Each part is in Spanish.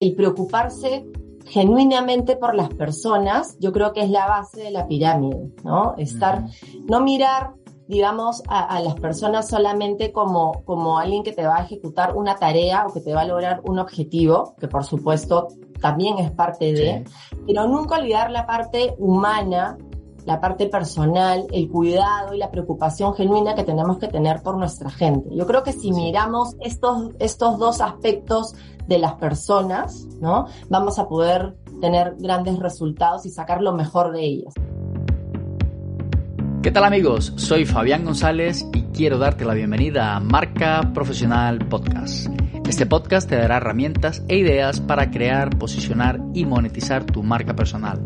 el preocuparse genuinamente por las personas, yo creo que es la base de la pirámide, ¿no? Estar, no mirar, digamos, a, las personas solamente como, como alguien que te va a ejecutar una tarea o que te va a lograr un objetivo, que por supuesto también es parte de, pero nunca olvidar la parte humana la parte personal, el cuidado y la preocupación genuina que tenemos que tener por nuestra gente. Yo creo que si miramos estos, estos dos aspectos de las personas, ¿no? Vamos a poder tener grandes resultados y sacar lo mejor de ellas. ¿Qué tal amigos? Soy Fabián González y quiero darte la bienvenida a Marca Profesional Podcast. Este podcast te dará herramientas e ideas para crear, posicionar y monetizar tu marca personal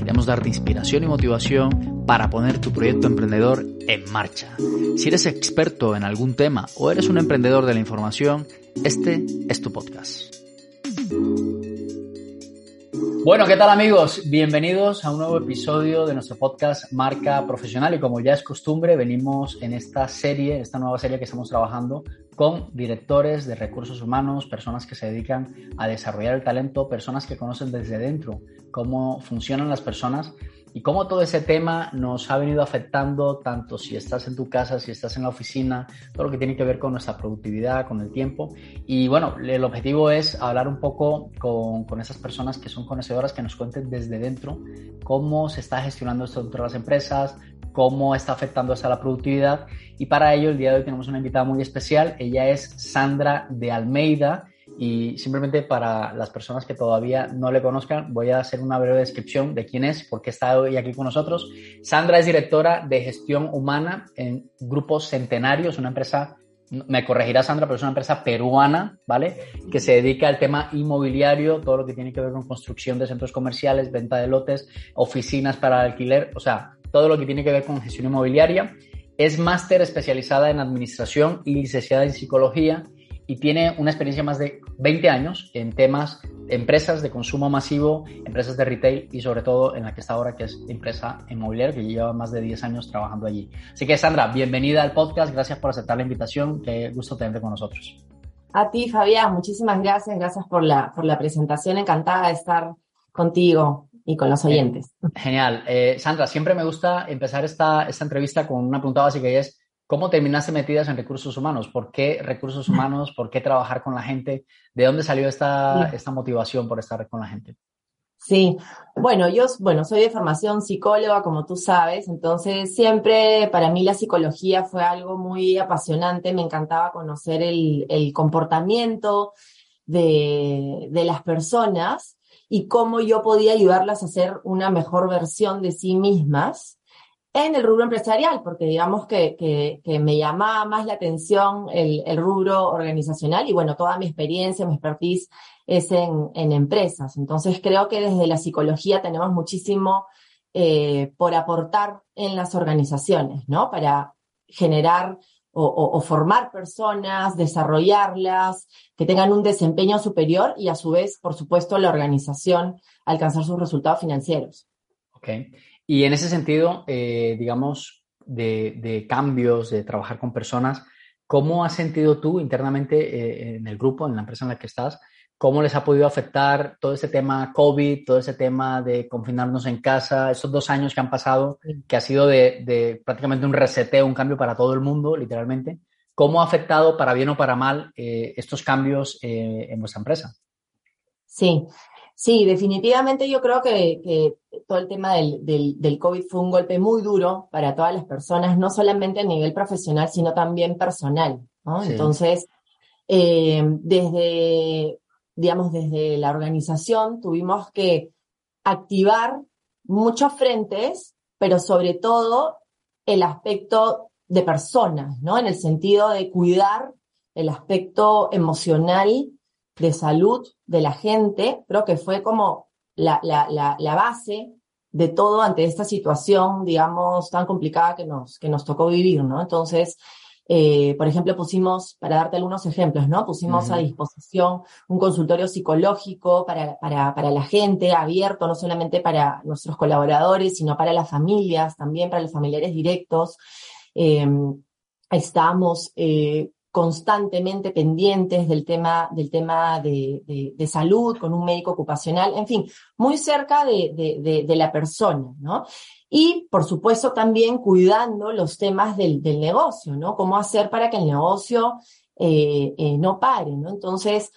Queremos darte inspiración y motivación para poner tu proyecto emprendedor en marcha. Si eres experto en algún tema o eres un emprendedor de la información, este es tu podcast. Bueno, ¿qué tal amigos? Bienvenidos a un nuevo episodio de nuestro podcast Marca Profesional y como ya es costumbre, venimos en esta serie, esta nueva serie que estamos trabajando con directores de recursos humanos, personas que se dedican a desarrollar el talento, personas que conocen desde dentro cómo funcionan las personas y cómo todo ese tema nos ha venido afectando tanto si estás en tu casa, si estás en la oficina, todo lo que tiene que ver con nuestra productividad, con el tiempo. Y bueno, el objetivo es hablar un poco con, con esas personas que son conocedoras, que nos cuenten desde dentro cómo se está gestionando esto dentro de las empresas, cómo está afectando a la productividad. Y para ello, el día de hoy tenemos una invitada muy especial. Ella es Sandra de Almeida. Y simplemente para las personas que todavía no le conozcan, voy a hacer una breve descripción de quién es, por qué está hoy aquí con nosotros. Sandra es directora de gestión humana en Grupo Centenario, es una empresa, me corregirá Sandra, pero es una empresa peruana, ¿vale? Que se dedica al tema inmobiliario, todo lo que tiene que ver con construcción de centros comerciales, venta de lotes, oficinas para alquiler, o sea, todo lo que tiene que ver con gestión inmobiliaria. Es máster especializada en administración y licenciada en psicología y tiene una experiencia más de 20 años en temas de empresas de consumo masivo, empresas de retail y sobre todo en la que está ahora, que es empresa inmobiliaria, que lleva más de 10 años trabajando allí. Así que Sandra, bienvenida al podcast, gracias por aceptar la invitación, qué gusto tenerte con nosotros. A ti, Fabián, muchísimas gracias, gracias por la, por la presentación, encantada de estar contigo y con los oyentes. Genial. Eh, Sandra, siempre me gusta empezar esta, esta entrevista con una pregunta básica y es, ¿Cómo terminaste metidas en recursos humanos? ¿Por qué recursos humanos? ¿Por qué trabajar con la gente? ¿De dónde salió esta, esta motivación por estar con la gente? Sí, bueno, yo bueno, soy de formación psicóloga, como tú sabes, entonces siempre para mí la psicología fue algo muy apasionante, me encantaba conocer el, el comportamiento de, de las personas y cómo yo podía ayudarlas a ser una mejor versión de sí mismas en el rubro empresarial, porque digamos que, que, me llamaba más la atención el, el, rubro organizacional y bueno, toda mi experiencia, mi expertise es en, en empresas. Entonces creo que desde la psicología tenemos muchísimo eh, por aportar en las organizaciones, ¿no? Para generar o, o, formar personas, desarrollarlas, que tengan un desempeño superior y a su vez, por supuesto, la organización alcanzar sus resultados financieros. Okay. Y en ese sentido, eh, digamos, de, cambios, de trabajar con personas, ¿cómo has sentido tú internamente eh, en el grupo, en la empresa en la que estás? ¿Cómo les ha podido afectar todo ese tema COVID, todo ese tema de confinarnos en casa, esos dos años que han pasado, que ha sido de, prácticamente un reseteo, un cambio para todo el mundo, literalmente? ¿Cómo ha afectado, para bien o para mal, eh, estos cambios en vuestra empresa? Sí, Sí, definitivamente yo creo que, todo el tema del, del, COVID fue un golpe muy duro para todas las personas, no solamente a nivel profesional, sino también personal. Entonces, eh, desde, digamos, desde la organización tuvimos que activar muchos frentes, pero sobre todo el aspecto de personas, ¿no? En el sentido de cuidar el aspecto emocional de salud de la gente, creo que fue como la, la, la, la, base de todo ante esta situación, digamos, tan complicada que nos, que nos tocó vivir, ¿no? Entonces, eh, por ejemplo, pusimos, para darte algunos ejemplos, ¿no? Pusimos a disposición un consultorio psicológico para, para, para, la gente, abierto no solamente para nuestros colaboradores, sino para las familias, también para los familiares directos. Eh, estamos eh, constantemente pendientes del tema, del tema de, de, salud, con un médico ocupacional, en fin, muy cerca de, de, la persona, ¿no? Y, por supuesto, también cuidando los temas del, del negocio, ¿no? Cómo hacer para que el negocio eh, eh, no pare, ¿no? Entonces,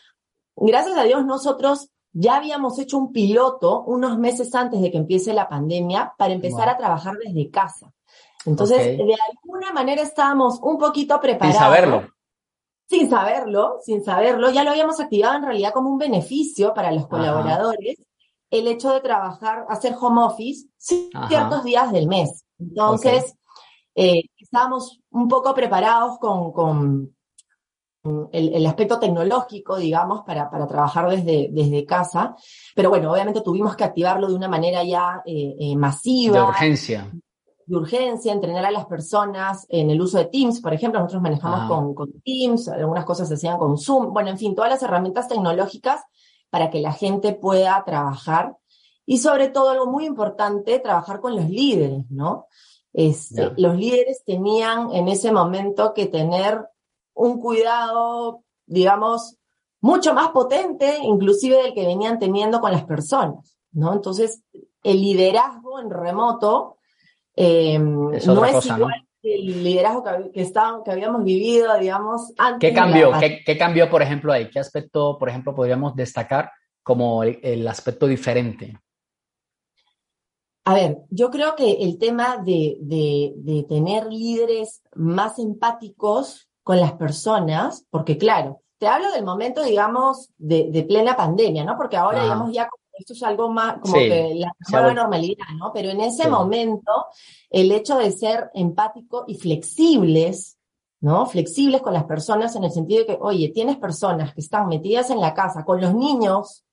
gracias a Dios, nosotros ya habíamos hecho un piloto unos meses antes de que empiece la pandemia para empezar a trabajar desde casa. Entonces, de alguna manera estábamos un poquito preparados. Sin saberlo. Sin saberlo, sin saberlo. Ya lo habíamos activado en realidad como un beneficio para los colaboradores el hecho de trabajar, hacer home office ciertos días del mes. Entonces, eh, estábamos un poco preparados con, con el, aspecto tecnológico, digamos, para, para trabajar desde, desde casa. Pero bueno, obviamente tuvimos que activarlo de una manera ya eh, eh, masiva. De urgencia de urgencia, entrenar a las personas en el uso de Teams, por ejemplo, nosotros manejamos con, con, Teams, algunas cosas se hacían con Zoom, bueno, en fin, todas las herramientas tecnológicas para que la gente pueda trabajar y sobre todo algo muy importante, trabajar con los líderes, ¿no? Este, los líderes tenían en ese momento que tener un cuidado, digamos, mucho más potente, inclusive del que venían teniendo con las personas, ¿no? Entonces, el liderazgo en remoto eh, no es igual que el liderazgo que, que, que, habíamos vivido, digamos, antes. ¿Qué cambió? ¿Qué, cambió, por ejemplo, ahí? ¿Qué aspecto, por ejemplo, podríamos destacar como el, aspecto diferente? A ver, yo creo que el tema de, de, tener líderes más empáticos con las personas, porque claro, te hablo del momento, digamos, de, plena pandemia, ¿no? Porque ahora, digamos, ya esto es algo más como que la nueva normalidad, ¿no? Pero en ese momento, el hecho de ser empático y flexibles, ¿no? Flexibles con las personas en el sentido de que, oye, tienes personas que están metidas en la casa con los niños,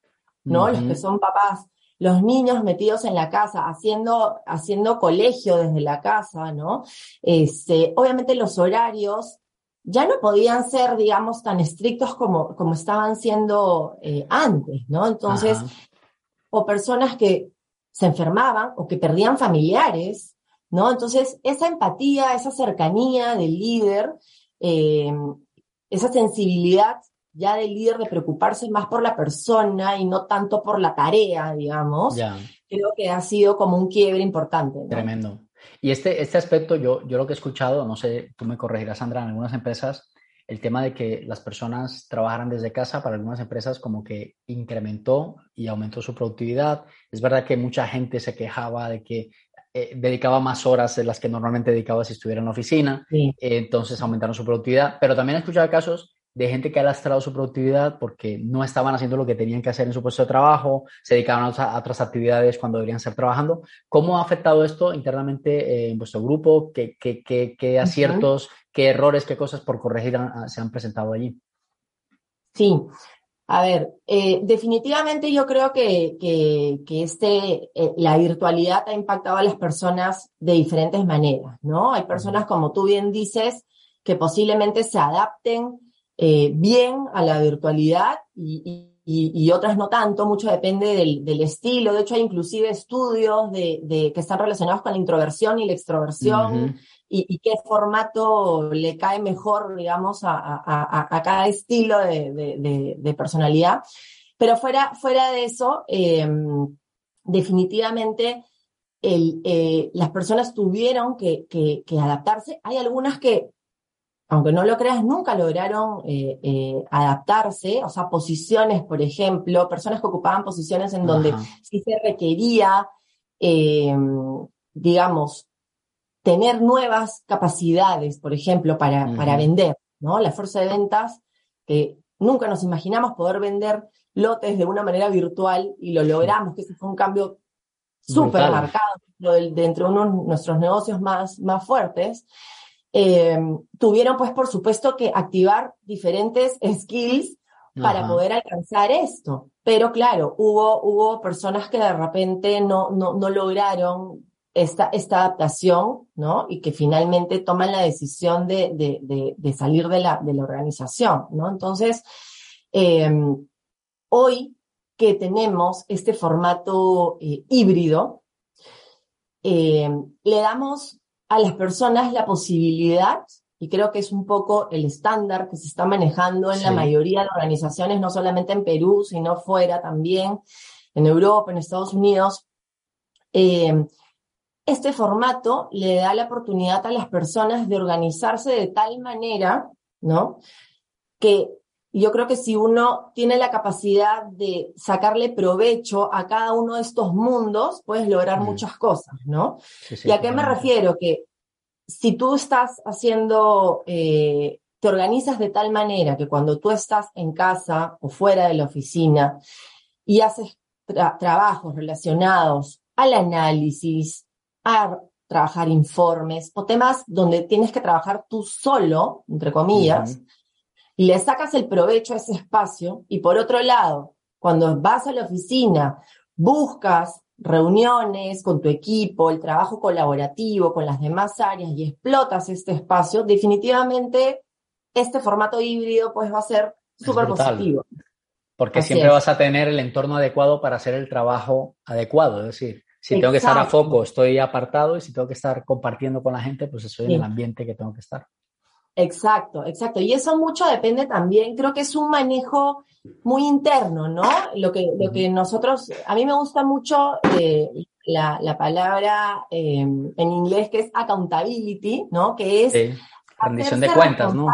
¿no? Los que son papás, los niños metidos en la casa, haciendo, haciendo colegio desde la casa, ¿no? Este, obviamente los horarios ya no podían ser, digamos, tan estrictos como, como estaban siendo eh, antes, ¿no? Entonces, o personas que se enfermaban o que perdían familiares, ¿no? Entonces, esa empatía, esa cercanía del líder, eh, esa sensibilidad ya del líder de preocuparse más por la persona y no tanto por la tarea, digamos, creo que ha sido como un quiebre importante. Tremendo. Y este, este aspecto, yo, yo lo que he escuchado, no sé, tú me corregirás, Sandra, en algunas empresas, el tema de que las personas trabajaran desde casa para algunas empresas como que incrementó y aumentó su productividad. Es verdad que mucha gente se quejaba de que eh, dedicaba más horas de las que normalmente dedicaba si estuviera en la oficina, entonces aumentaron su productividad, pero también he escuchado casos de gente que ha lastrado su productividad porque no estaban haciendo lo que tenían que hacer en su puesto de trabajo, se dedicaban a, otras actividades cuando deberían estar trabajando. ¿Cómo ha afectado esto internamente eh, en vuestro grupo? ¿Qué, qué, qué, qué aciertos, qué errores, qué cosas por corregir se han presentado allí? Sí, a ver, eh, definitivamente yo creo que, que, este, eh, la virtualidad ha impactado a las personas de diferentes maneras, ¿no? Hay personas, como tú bien dices, que posiblemente se adapten eh, bien a la virtualidad y, otras no tanto, mucho depende del, estilo. De hecho, hay inclusive estudios de, que están relacionados con la introversión y la extroversión y, qué formato le cae mejor, digamos, a, cada estilo de, personalidad. Pero fuera, fuera de eso, em, definitivamente eh, las personas tuvieron que, adaptarse. Hay algunas que aunque no lo creas, nunca lograron eh, eh, adaptarse, o sea, posiciones, por ejemplo, personas que ocupaban posiciones en donde sí se requería, eh, digamos, tener nuevas capacidades, por ejemplo, para, para vender, ¿no? La fuerza de ventas, que nunca nos imaginamos poder vender lotes de una manera virtual y lo logramos, que ese fue un cambio súper marcado dentro de uno de nuestros negocios más, más fuertes. Eh, tuvieron pues por supuesto que activar diferentes skills para poder alcanzar esto. Pero claro, hubo, hubo personas que de repente no, no, no lograron esta, esta adaptación, ¿no? Y que finalmente toman la decisión de, de, de, salir de la, de la organización, ¿no? Entonces, em, hoy que tenemos este formato eh, híbrido, em, le damos a las personas la posibilidad y creo que es un poco el estándar que se está manejando en la mayoría de organizaciones, no solamente en Perú, sino fuera también, en Europa, en Estados Unidos. Eh, este formato le da la oportunidad a las personas de organizarse de tal manera, ¿no? Que yo creo que si uno tiene la capacidad de sacarle provecho a cada uno de estos mundos, puedes lograr muchas cosas, ¿no? ¿Y a qué me refiero? Que si tú estás haciendo, eh, te organizas de tal manera que cuando tú estás en casa o fuera de la oficina y haces trabajos relacionados al análisis, a trabajar informes o temas donde tienes que trabajar tú solo, entre comillas, y le sacas el provecho a ese espacio y por otro lado, cuando vas a la oficina, buscas reuniones con tu equipo, el trabajo colaborativo con las demás áreas y explotas este espacio, definitivamente este formato híbrido pues va a ser súper positivo. Porque siempre vas a tener el entorno adecuado para hacer el trabajo adecuado. Es decir, si tengo que estar a foco, estoy apartado y si tengo que estar compartiendo con la gente, pues estoy en el ambiente que tengo que estar. Exacto, exacto. Y eso mucho depende también, creo que es un manejo muy interno, ¿no? Lo que, lo que nosotros, a mí me gusta mucho eh, la, palabra eh, en inglés que es accountability, ¿no? Que es... Sí. Rendición de cuentas, ¿no?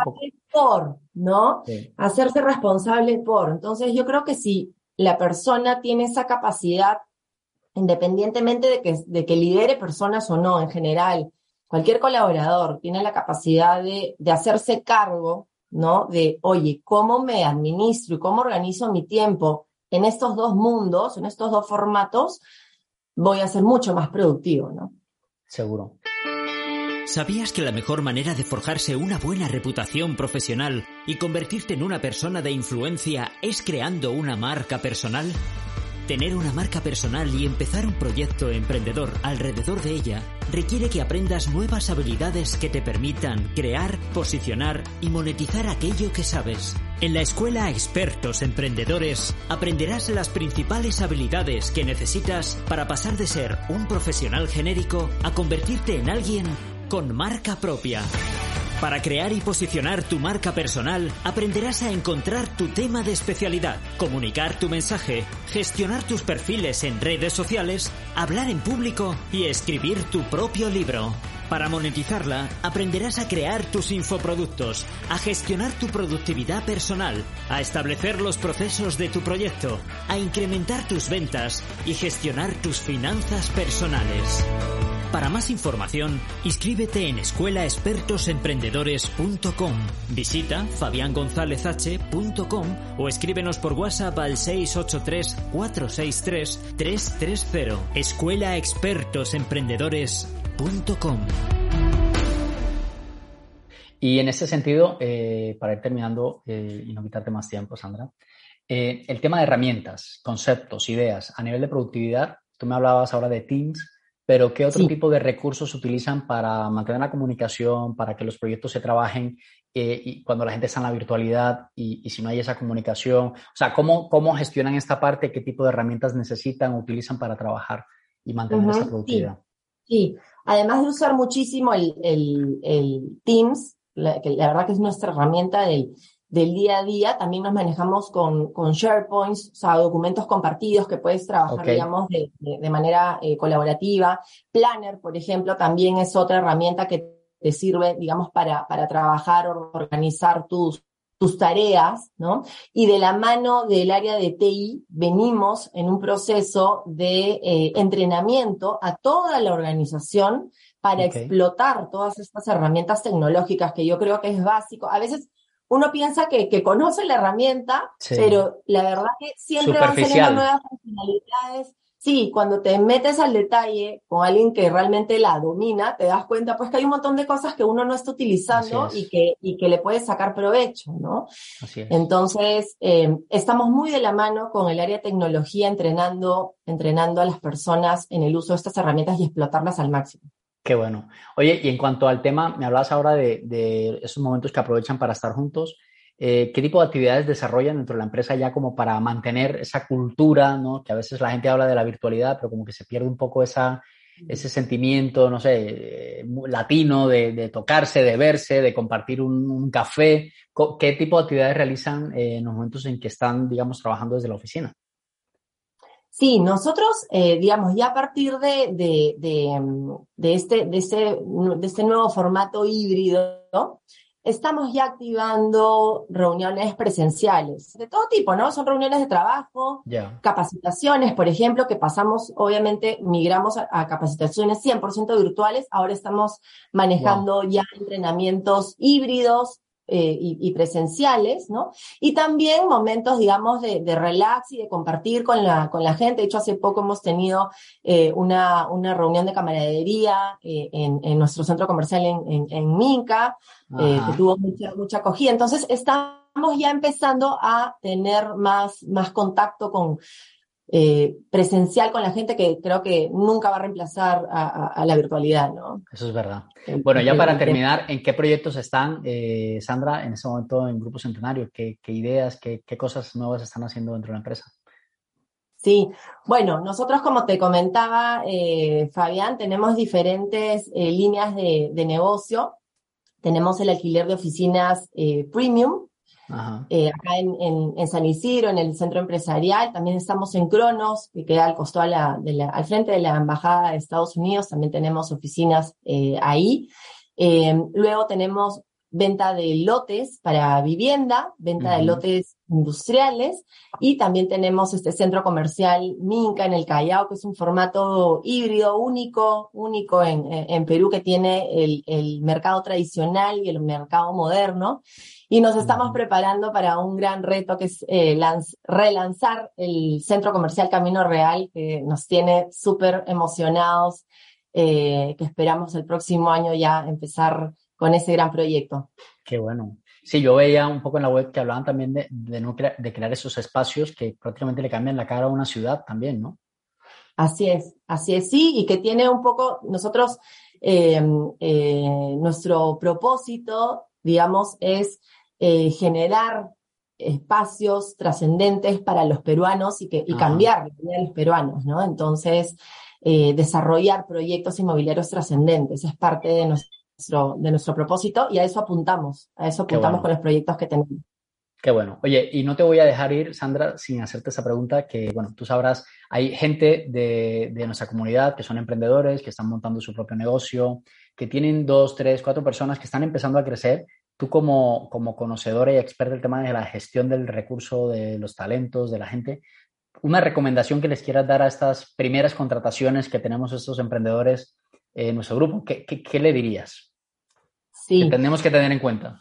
Por, ¿no? Hacerse responsable por. Entonces yo creo que si la persona tiene esa capacidad, independientemente de que, de que lidere personas o no en general, cualquier colaborador tiene la capacidad de, de hacerse cargo ¿no? De, oye, ¿cómo me administro y cómo organizo mi tiempo en estos dos mundos, en estos dos formatos? Voy a ser mucho más productivo, ¿no? Seguro. ¿Sabías que la mejor manera de forjarse una buena reputación profesional y convertirte en una persona de influencia es creando una marca personal? Tener una marca personal y empezar un proyecto emprendedor alrededor de ella requiere que aprendas nuevas habilidades que te permitan crear, posicionar y monetizar aquello que sabes. En la escuela Expertos Emprendedores aprenderás las principales habilidades que necesitas para pasar de ser un profesional genérico a convertirte en alguien con marca propia. Para crear y posicionar tu marca personal, aprenderás a encontrar tu tema de especialidad, comunicar tu mensaje, gestionar tus perfiles en redes sociales, hablar en público y escribir tu propio libro. Para monetizarla, aprenderás a crear tus infoproductos, a gestionar tu productividad personal, a establecer los procesos de tu proyecto, a incrementar tus ventas y gestionar tus finanzas personales. Para más información, inscríbete en escuelaexpertosemprendedores.com. Visita fabiangonzalezh.com o escríbenos por WhatsApp al 683-463-330. Escuelaexpertosemprendedores.com. Y en ese sentido, eh, para ir terminando eh, y no quitarte más tiempo, Sandra, eh, el tema de herramientas, conceptos, ideas a nivel de productividad, tú me hablabas ahora de Teams, pero ¿qué otro tipo de recursos utilizan para mantener la comunicación, para que los proyectos se trabajen eh, y cuando la gente está en la virtualidad y, si no hay esa comunicación? O sea, ¿cómo, ¿cómo gestionan esta parte? ¿Qué tipo de herramientas necesitan o utilizan para trabajar y mantener esa productividad? Sí. además de usar muchísimo el, el, Teams, que la verdad que es nuestra herramienta del, del día a día, también nos manejamos con, con SharePoints, o sea, documentos compartidos que puedes trabajar, digamos, de, de, manera eh, colaborativa. Planner, por ejemplo, también es otra herramienta que te sirve, digamos, para, para trabajar o organizar tus, tus tareas, ¿no? Y de la mano del área de TI venimos en un proceso de eh, entrenamiento a toda la organización para explotar todas estas herramientas tecnológicas que yo creo que es básico. A veces uno piensa que, que conoce la herramienta, pero la verdad que siempre van saliendo nuevas funcionalidades. Sí, cuando te metes al detalle con alguien que realmente la domina, te das cuenta pues que hay un montón de cosas que uno no está utilizando y que, y que le puedes sacar provecho, ¿no? Entonces, eh, estamos muy de la mano con el área de tecnología entrenando, entrenando a las personas en el uso de estas herramientas y explotarlas al máximo. Qué bueno. Oye, y en cuanto al tema, me hablabas ahora de, esos momentos que aprovechan para estar juntos. Eh, ¿Qué tipo de actividades desarrollan dentro de la empresa ya como para mantener esa cultura, ¿no? Que a veces la gente habla de la virtualidad, pero como que se pierde un poco esa, ese sentimiento, no sé, latino de, tocarse, de verse, de compartir un, café? ¿Qué tipo de actividades realizan en los momentos en que están, digamos, trabajando desde la oficina? Sí, nosotros, eh, digamos, ya a partir de, de, de, este, de, este, de este nuevo formato híbrido, estamos ya activando reuniones presenciales de todo tipo, ¿no? Son reuniones de trabajo, capacitaciones, por ejemplo, que pasamos, obviamente, migramos a, capacitaciones 100% virtuales, ahora estamos manejando ya entrenamientos híbridos, eh, y, presenciales, ¿no? Y también momentos, digamos, de, relax y de compartir con la, con la gente. De hecho, hace poco hemos tenido eh, una, una reunión de camaradería eh, en, en, nuestro centro comercial en, en, Minca, que tuvo mucha, mucha acogida. Entonces, estamos ya empezando a tener más, más contacto con, eh, presencial con la gente que creo que nunca va a reemplazar a, la virtualidad, ¿no? Eso es verdad. Bueno, ya para terminar, ¿en qué proyectos están, eh, Sandra, en ese momento en Grupo Centenario? ¿Qué, ideas, qué, cosas nuevas están haciendo dentro de la empresa? Sí, bueno, nosotros como te comentaba, eh, Fabián, tenemos diferentes líneas de, de, negocio. Tenemos el alquiler de oficinas premium, eh, acá en, San Isidro, en el centro empresarial, también estamos en Cronos, que queda al costado al frente de la Embajada de Estados Unidos, también tenemos oficinas eh, ahí. Eh, luego tenemos venta de lotes para vivienda, venta de lotes industriales y también tenemos este centro comercial Minca en el Callao, que es un formato híbrido único, único en, Perú, que tiene el, mercado tradicional y el mercado moderno. Y nos estamos preparando para un gran reto que es eh, relanzar el centro comercial Camino Real, que nos tiene súper emocionados, eh, que esperamos el próximo año ya empezar con ese gran proyecto. Qué bueno. Sí, yo veía un poco en la web que hablaban también de, de, crear esos espacios que prácticamente le cambian la cara a una ciudad también, ¿no? Así es, así es, sí, y que tiene un poco, nosotros, eh, eh, nuestro propósito, digamos, es eh, generar espacios trascendentes para los peruanos y, que, y cambiar la los peruanos, ¿no? Entonces, desarrollar proyectos inmobiliarios trascendentes es parte de, nuestro de nuestro propósito y a eso apuntamos, a eso apuntamos con los proyectos que tenemos. Qué bueno. Oye, y no te voy a dejar ir, Sandra, sin hacerte esa pregunta que, bueno, tú sabrás, hay gente de, de, nuestra comunidad que son emprendedores, que están montando su propio negocio, que tienen dos, tres, cuatro personas que están empezando a crecer. Tú como, como conocedora y experta del tema de la gestión del recurso, de los talentos, de la gente, una recomendación que les quieras dar a estas primeras contrataciones que tenemos estos emprendedores en nuestro grupo, ¿qué, qué le dirías? Sí. tenemos que tener en cuenta.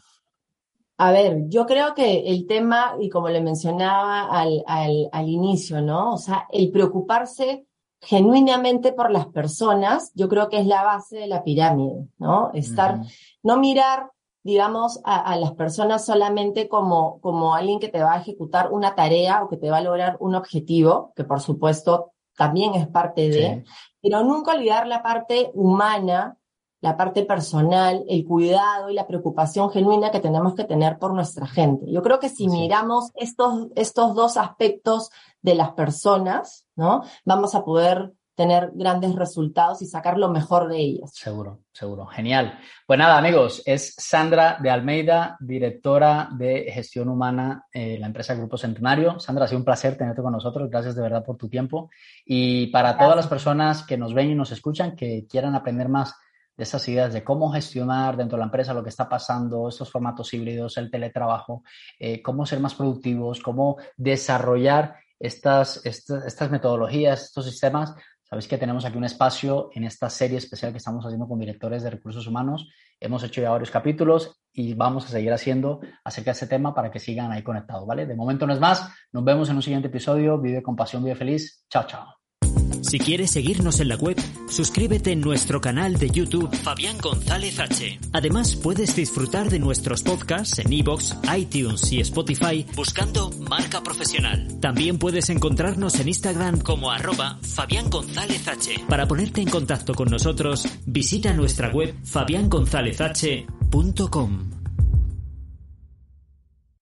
A ver, yo creo que el tema, y como le mencionaba al, al, al inicio, ¿no? O sea, el preocuparse genuinamente por las personas, yo creo que es la base de la pirámide, ¿no? Estar, no mirar, digamos, a, a, las personas solamente como, como alguien que te va a ejecutar una tarea o que te va a lograr un objetivo, que por supuesto también es parte de, pero nunca olvidar la parte humana la parte personal, el cuidado y la preocupación genuina que tenemos que tener por nuestra gente. Yo creo que si miramos estos, estos dos aspectos de las personas, ¿no? Vamos a poder tener grandes resultados y sacar lo mejor de ellas. Seguro, seguro. Genial. Pues nada, amigos, es Sandra de Almeida, directora de gestión humana en la empresa Grupo Centenario. Sandra, ha sido un placer tenerte con nosotros. Gracias de verdad por tu tiempo. Y para todas las personas que nos ven y nos escuchan, que quieran aprender más de esas ideas de cómo gestionar dentro de la empresa lo que está pasando, estos formatos híbridos, el teletrabajo, eh, cómo ser más productivos, cómo desarrollar estas, estas, metodologías, estos sistemas. Sabéis que tenemos aquí un espacio en esta serie especial que estamos haciendo con directores de recursos humanos. Hemos hecho ya varios capítulos y vamos a seguir haciendo acerca de este tema para que sigan ahí conectados, ¿vale? De momento no es más. Nos vemos en un siguiente episodio. Vive con pasión, vive feliz. Chao, chao. Si quieres seguirnos en la web, suscríbete en nuestro canal de YouTube Fabián González H. Además, puedes disfrutar de nuestros podcasts en iBox, iTunes y Spotify buscando Marca Profesional. También puedes encontrarnos en Instagram como arroba Fabián González H. Para ponerte en contacto con nosotros, visita nuestra web fabiangonzalezh.com.